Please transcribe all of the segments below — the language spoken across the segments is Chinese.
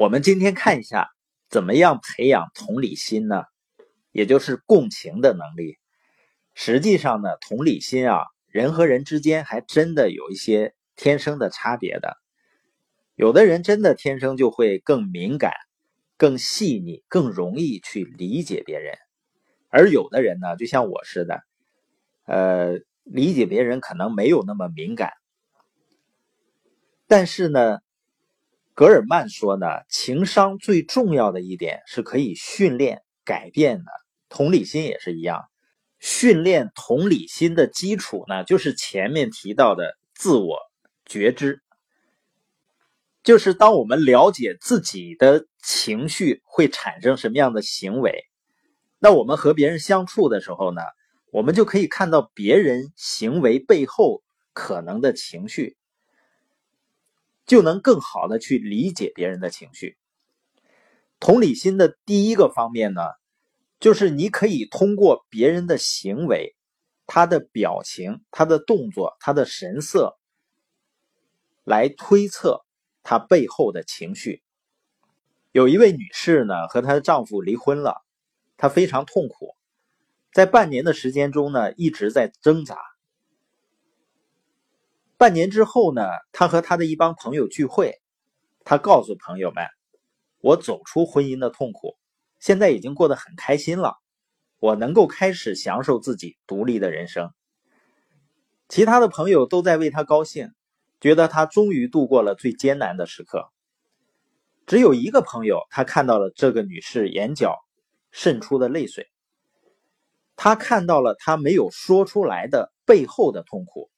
我们今天看一下，怎么样培养同理心呢？也就是共情的能力。实际上呢，同理心啊，人和人之间还真的有一些天生的差别的。有的人真的天生就会更敏感、更细腻、更容易去理解别人，而有的人呢，就像我似的，呃，理解别人可能没有那么敏感。但是呢。格尔曼说呢，情商最重要的一点是可以训练改变的，同理心也是一样。训练同理心的基础呢，就是前面提到的自我觉知，就是当我们了解自己的情绪会产生什么样的行为，那我们和别人相处的时候呢，我们就可以看到别人行为背后可能的情绪。就能更好的去理解别人的情绪。同理心的第一个方面呢，就是你可以通过别人的行为、他的表情、他的动作、他的神色，来推测他背后的情绪。有一位女士呢，和她的丈夫离婚了，她非常痛苦，在半年的时间中呢，一直在挣扎。半年之后呢，他和他的一帮朋友聚会，他告诉朋友们：“我走出婚姻的痛苦，现在已经过得很开心了，我能够开始享受自己独立的人生。”其他的朋友都在为他高兴，觉得他终于度过了最艰难的时刻。只有一个朋友，他看到了这个女士眼角渗出的泪水，他看到了她没有说出来的背后的痛苦。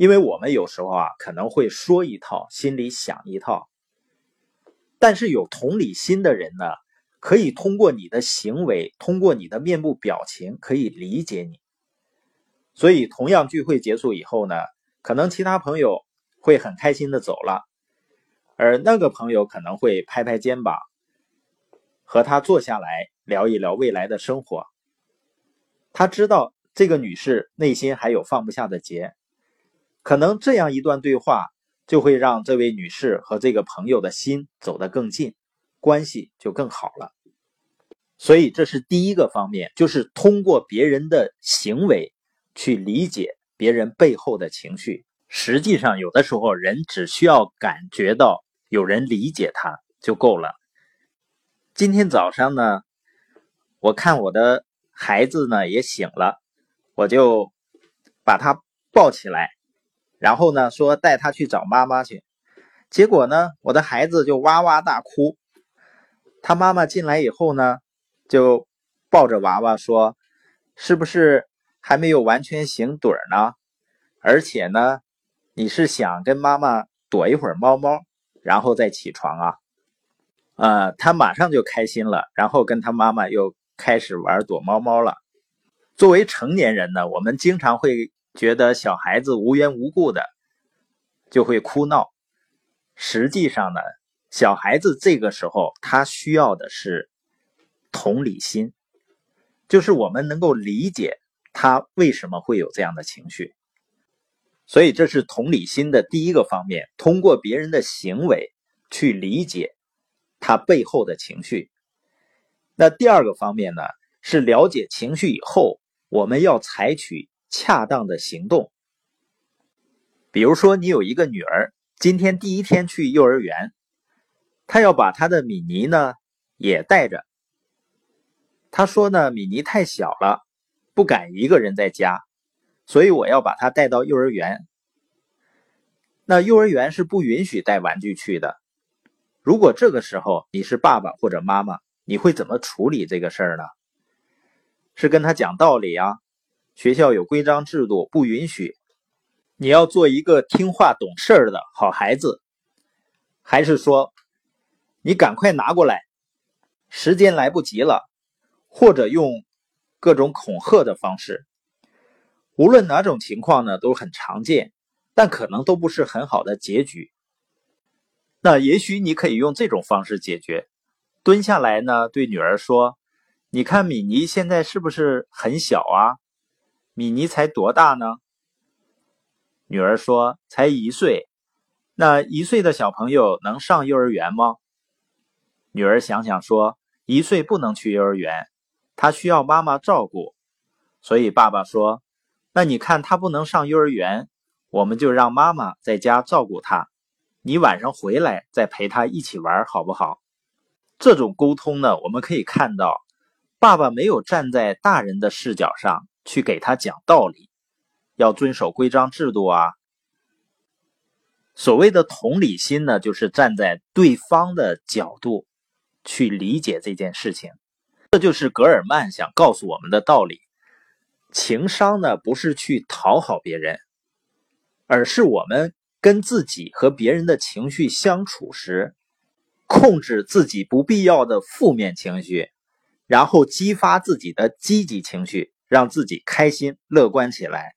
因为我们有时候啊，可能会说一套，心里想一套。但是有同理心的人呢，可以通过你的行为，通过你的面部表情，可以理解你。所以，同样聚会结束以后呢，可能其他朋友会很开心的走了，而那个朋友可能会拍拍肩膀，和他坐下来聊一聊未来的生活。他知道这个女士内心还有放不下的结。可能这样一段对话就会让这位女士和这个朋友的心走得更近，关系就更好了。所以这是第一个方面，就是通过别人的行为去理解别人背后的情绪。实际上，有的时候人只需要感觉到有人理解他就够了。今天早上呢，我看我的孩子呢也醒了，我就把他抱起来。然后呢，说带他去找妈妈去，结果呢，我的孩子就哇哇大哭。他妈妈进来以后呢，就抱着娃娃说：“是不是还没有完全醒盹呢？而且呢，你是想跟妈妈躲一会儿猫猫，然后再起床啊？”呃，他马上就开心了，然后跟他妈妈又开始玩躲猫猫了。作为成年人呢，我们经常会。觉得小孩子无缘无故的就会哭闹，实际上呢，小孩子这个时候他需要的是同理心，就是我们能够理解他为什么会有这样的情绪。所以这是同理心的第一个方面，通过别人的行为去理解他背后的情绪。那第二个方面呢，是了解情绪以后，我们要采取。恰当的行动，比如说，你有一个女儿，今天第一天去幼儿园，她要把她的米妮呢也带着。她说呢，米妮太小了，不敢一个人在家，所以我要把她带到幼儿园。那幼儿园是不允许带玩具去的。如果这个时候你是爸爸或者妈妈，你会怎么处理这个事儿呢？是跟他讲道理啊？学校有规章制度，不允许。你要做一个听话懂事儿的好孩子，还是说你赶快拿过来，时间来不及了，或者用各种恐吓的方式。无论哪种情况呢，都很常见，但可能都不是很好的结局。那也许你可以用这种方式解决：蹲下来呢，对女儿说：“你看米妮现在是不是很小啊？”米妮才多大呢？女儿说：“才一岁。”那一岁的小朋友能上幼儿园吗？女儿想想说，一岁不能去幼儿园，他需要妈妈照顾。所以爸爸说，那你看他不能上幼儿园，我们就让妈妈在家照顾他，你晚上回来再陪他一起玩，好不好？这种沟通呢，我们可以看到，爸爸没有站在大人的视角上去给他讲道理，要遵守规章制度啊。所谓的同理心呢，就是站在对方的角度去理解这件事情。这就是格尔曼想告诉我们的道理。情商呢，不是去讨好别人，而是我们跟自己和别人的情绪相处时。控制自己不必要的负面情绪，然后激发自己的积极情绪，让自己开心乐观起来，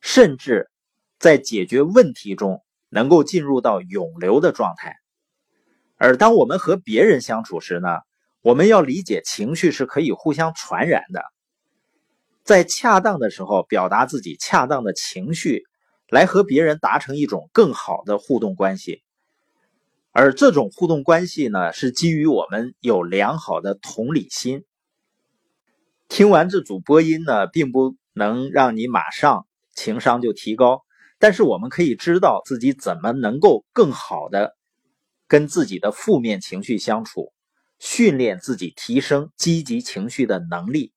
甚至在解决问题中能够进入到永流的状态。而当我们和别人相处时呢，我们要理解情绪是可以互相传染的，在恰当的时候表达自己恰当的情绪，来和别人达成一种更好的互动关系。而这种互动关系呢，是基于我们有良好的同理心。听完这组播音呢，并不能让你马上情商就提高，但是我们可以知道自己怎么能够更好的跟自己的负面情绪相处，训练自己提升积极情绪的能力。